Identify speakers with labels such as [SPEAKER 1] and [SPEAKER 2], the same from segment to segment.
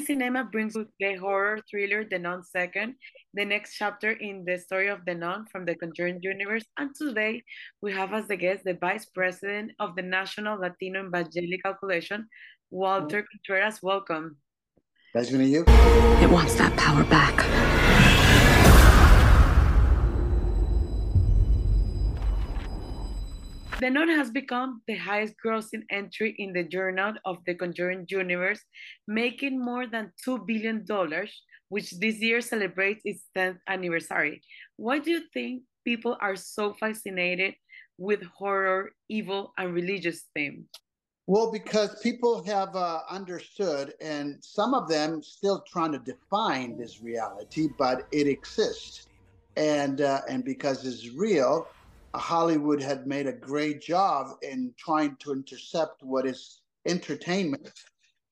[SPEAKER 1] Planet Cinema brings the horror thriller The Nun Second, the next chapter in the story of the nun from the Conjuring universe. And today we have as the guest the Vice President of the National Latino Evangelical Coalition, Walter Contreras. Welcome.
[SPEAKER 2] Nice to you.
[SPEAKER 3] It wants that power back.
[SPEAKER 1] The Nun has become the highest grossing entry in the Journal of the Conjuring Universe, making more than $2 billion, which this year celebrates its 10th anniversary. Why do you think people are so fascinated with horror, evil, and religious themes?
[SPEAKER 2] Well, because people have uh, understood, and some of them still trying to define this reality, but it exists, and uh, and because it's real, Hollywood had made a great job in trying to intercept what is entertainment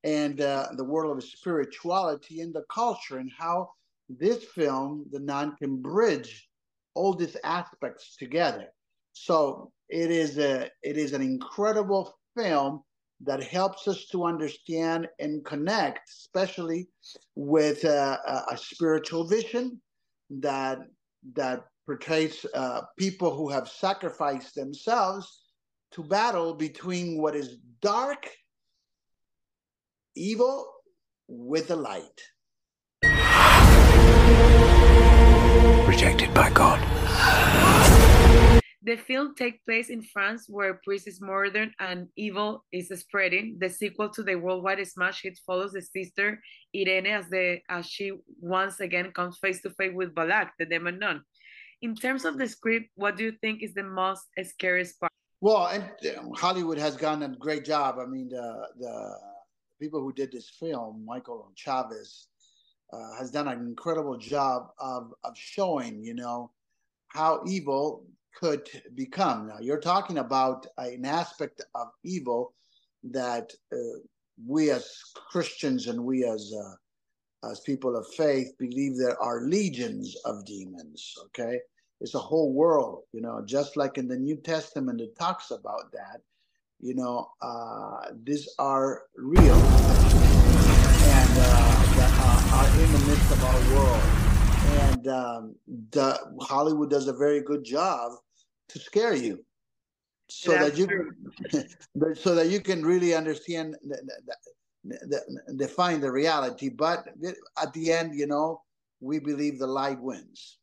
[SPEAKER 2] and uh, the world of spirituality and the culture, and how this film, The Nun, can bridge all these aspects together. So it is a it is an incredible film that helps us to understand and connect, especially with uh, a, a spiritual vision that that portrays uh, people who have sacrificed themselves to battle between what is dark, evil, with the light.
[SPEAKER 4] Rejected by God.
[SPEAKER 1] The film takes place in France, where a priest is murdered and evil is spreading. The sequel to the worldwide smash hit follows the sister Irene as the as she once again comes face to face with Valak, the demon nun in terms of the script, what do you think is the most scariest part?
[SPEAKER 2] Well, and um, Hollywood has done a great job. I mean, the the people who did this film, Michael Chaves, uh, has done an incredible job of of showing, you know, how evil could become. Now, you're talking about an aspect of evil that uh, we as Christians and we as uh, as people of faith, believe there are legions of demons. Okay. It's a whole world, you know, just like in the New Testament, it talks about that. You know, uh, these are real and uh, that are, are in the midst of our world. And um, the, Hollywood does a very good job to scare you so That's that you so that you can really understand define the reality. But at the end, you know, we believe the light wins.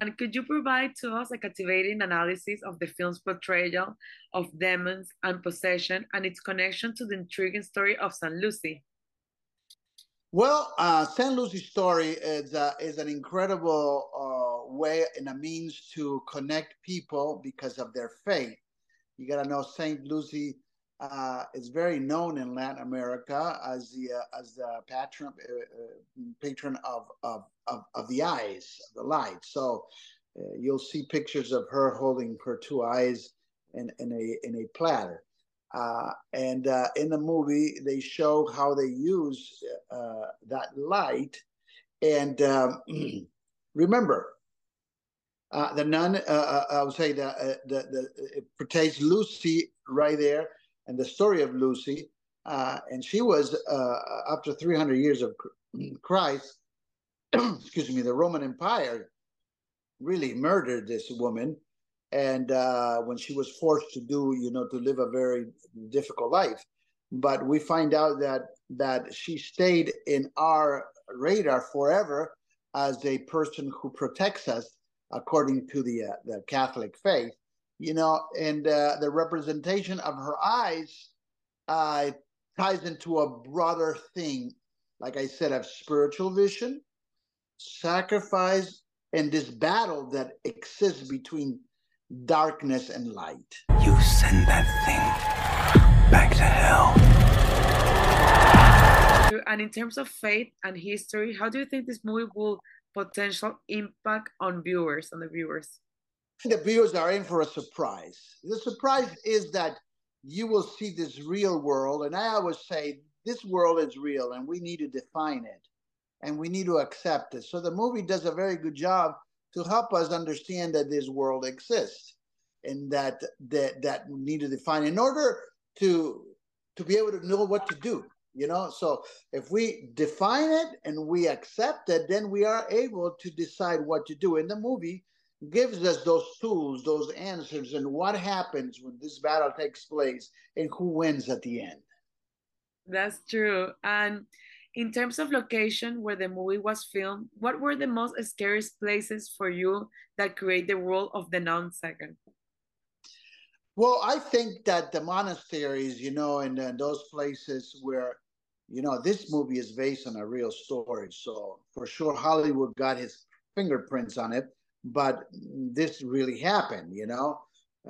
[SPEAKER 1] And could you provide to us a captivating analysis of the film's portrayal of demons and possession and its connection to the intriguing story of St. Lucy?
[SPEAKER 2] Well, uh, St. Lucy's story is, uh, is an incredible uh, way and a means to connect people because of their faith. You got to know St. Lucy uh, is very known in Latin America as the uh, as the patron uh, uh, patron of, of, of of the eyes, the light. So uh, you'll see pictures of her holding her two eyes in in a in a platter. Uh, and in the movie, they show how they use that light. And um, remember, the nun, I would say that the, the, it portrays Lucy right there and the story of Lucy. Uh, and she was, uh, after 300 years of Christ, excuse me, the Roman Empire really murdered this woman. And uh, when she was forced to do, you know, to live a very difficult life. But we find out that that she stayed in our radar forever as a person who protects us according to the uh, the Catholic faith you know, and uh, the representation of her eyes uh, ties into a broader thing, like I said, of spiritual vision, sacrifice, and this battle that exists between darkness and light.
[SPEAKER 4] You send that thing back to hell.
[SPEAKER 1] And in terms of faith and history, how do you think this movie will potential impact on viewers, on the viewers?
[SPEAKER 2] The viewers are in for a surprise. The surprise is that you will see this real world, and I always say this world is real and we need to define it and we need to accept it. So the movie does a very good job to help us understand that this world exists and that that that we need to define in order to to be able to know what to do you know so if we define it and we accept it then we are able to decide what to do in the movie gives us those tools those answers and what happens when this battle takes place and who wins at the end
[SPEAKER 1] that's true and in terms of location where the movie was filmed what were the most scariest places for you that create the world of the non-second?
[SPEAKER 2] well, I think that the monasteries, you know, and, and those places where, you know, this movie is based on a real story. So for sure, Hollywood got his fingerprints on it, but this really happened, you know.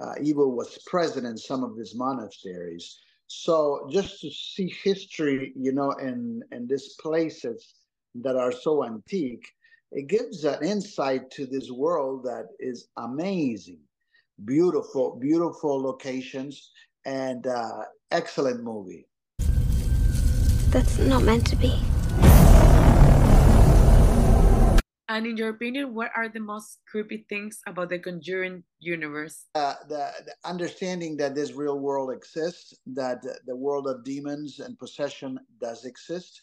[SPEAKER 2] Uh, evil was present in some of these monasteries. So just to see history, you know, in, in these places that are so antique, it gives an insight to this world that is amazing beautiful, beautiful locations, and uh, excellent movie.
[SPEAKER 3] That's not meant to be.
[SPEAKER 1] And in your opinion, what are the most creepy things about the Conjuring universe?
[SPEAKER 2] Uh, the, the, understanding that this real world exists, that the world of demons and possession does exist,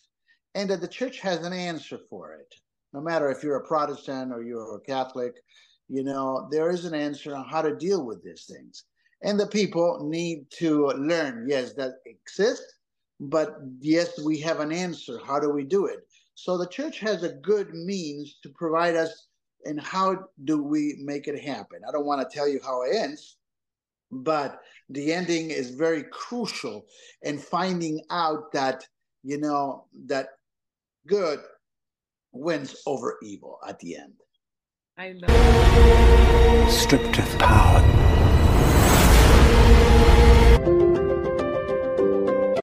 [SPEAKER 2] and that the church has an answer for it. No matter if you're a Protestant or you're a Catholic you know, there is an answer on how to deal with these things. And the people need to learn, yes, that exists, but yes, we have an answer. How do we do it? So the church has a good means to provide us and how do we make it happen? I don't want to tell you how it ends, but the ending is very crucial in finding out that, you know, that good wins over evil at the end.
[SPEAKER 1] I love
[SPEAKER 4] Stripped of power.